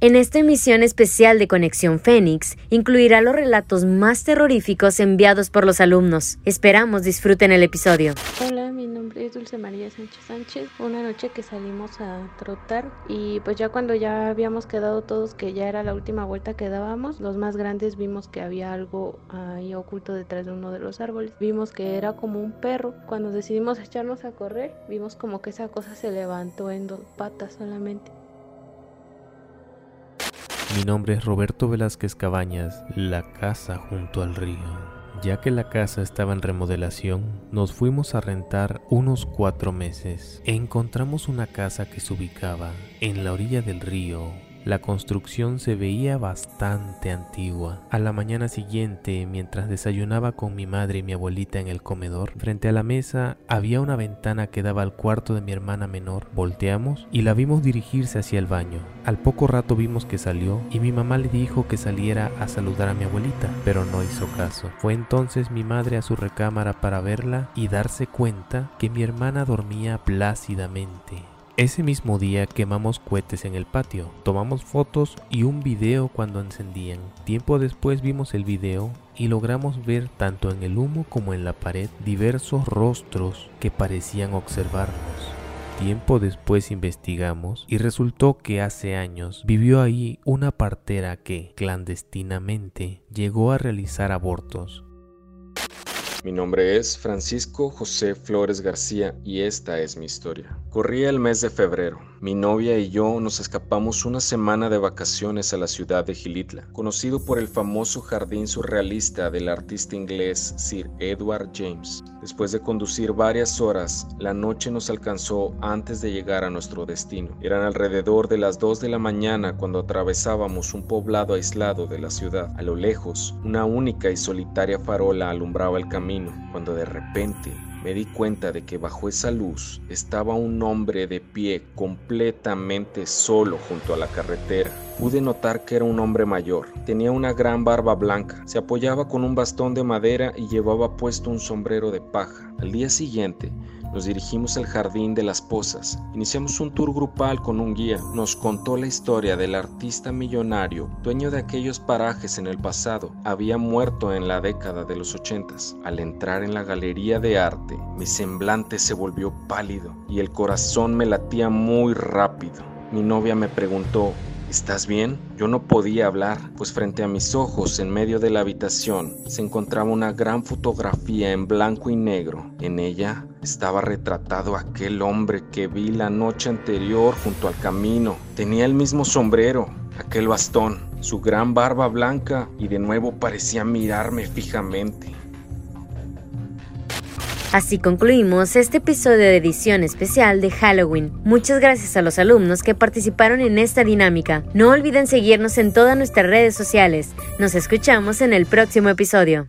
En esta emisión especial de Conexión Fénix incluirá los relatos más terroríficos enviados por los alumnos. Esperamos disfruten el episodio. Hola, mi nombre es Dulce María Sánchez Sánchez. Una noche que salimos a trotar y pues ya cuando ya habíamos quedado todos que ya era la última vuelta que dábamos, los más grandes vimos que había algo ahí oculto detrás de uno de los árboles. Vimos que era como un perro. Cuando decidimos echarnos a correr, vimos como que esa cosa se levantó en dos patas solamente. Mi nombre es Roberto Velázquez Cabañas, la casa junto al río. Ya que la casa estaba en remodelación, nos fuimos a rentar unos cuatro meses. Encontramos una casa que se ubicaba en la orilla del río, la construcción se veía bastante antigua. A la mañana siguiente, mientras desayunaba con mi madre y mi abuelita en el comedor, frente a la mesa había una ventana que daba al cuarto de mi hermana menor. Volteamos y la vimos dirigirse hacia el baño. Al poco rato vimos que salió y mi mamá le dijo que saliera a saludar a mi abuelita, pero no hizo caso. Fue entonces mi madre a su recámara para verla y darse cuenta que mi hermana dormía plácidamente. Ese mismo día quemamos cohetes en el patio, tomamos fotos y un video cuando encendían. Tiempo después vimos el video y logramos ver tanto en el humo como en la pared diversos rostros que parecían observarnos. Tiempo después investigamos y resultó que hace años vivió ahí una partera que, clandestinamente, llegó a realizar abortos. Mi nombre es Francisco José Flores García y esta es mi historia. Corría el mes de febrero. Mi novia y yo nos escapamos una semana de vacaciones a la ciudad de Gilitla, conocido por el famoso jardín surrealista del artista inglés Sir Edward James. Después de conducir varias horas, la noche nos alcanzó antes de llegar a nuestro destino. Eran alrededor de las 2 de la mañana cuando atravesábamos un poblado aislado de la ciudad. A lo lejos, una única y solitaria farola alumbraba el camino, cuando de repente me di cuenta de que bajo esa luz estaba un hombre de pie completamente solo junto a la carretera. Pude notar que era un hombre mayor. Tenía una gran barba blanca. Se apoyaba con un bastón de madera y llevaba puesto un sombrero de paja. Al día siguiente, nos dirigimos al jardín de las pozas. Iniciamos un tour grupal con un guía. Nos contó la historia del artista millonario, dueño de aquellos parajes en el pasado. Había muerto en la década de los ochentas. Al entrar en la galería de arte, mi semblante se volvió pálido y el corazón me latía muy rápido. Mi novia me preguntó, ¿Estás bien? Yo no podía hablar, pues frente a mis ojos, en medio de la habitación, se encontraba una gran fotografía en blanco y negro. En ella estaba retratado aquel hombre que vi la noche anterior junto al camino. Tenía el mismo sombrero, aquel bastón, su gran barba blanca y de nuevo parecía mirarme fijamente. Así concluimos este episodio de edición especial de Halloween. Muchas gracias a los alumnos que participaron en esta dinámica. No olviden seguirnos en todas nuestras redes sociales. Nos escuchamos en el próximo episodio.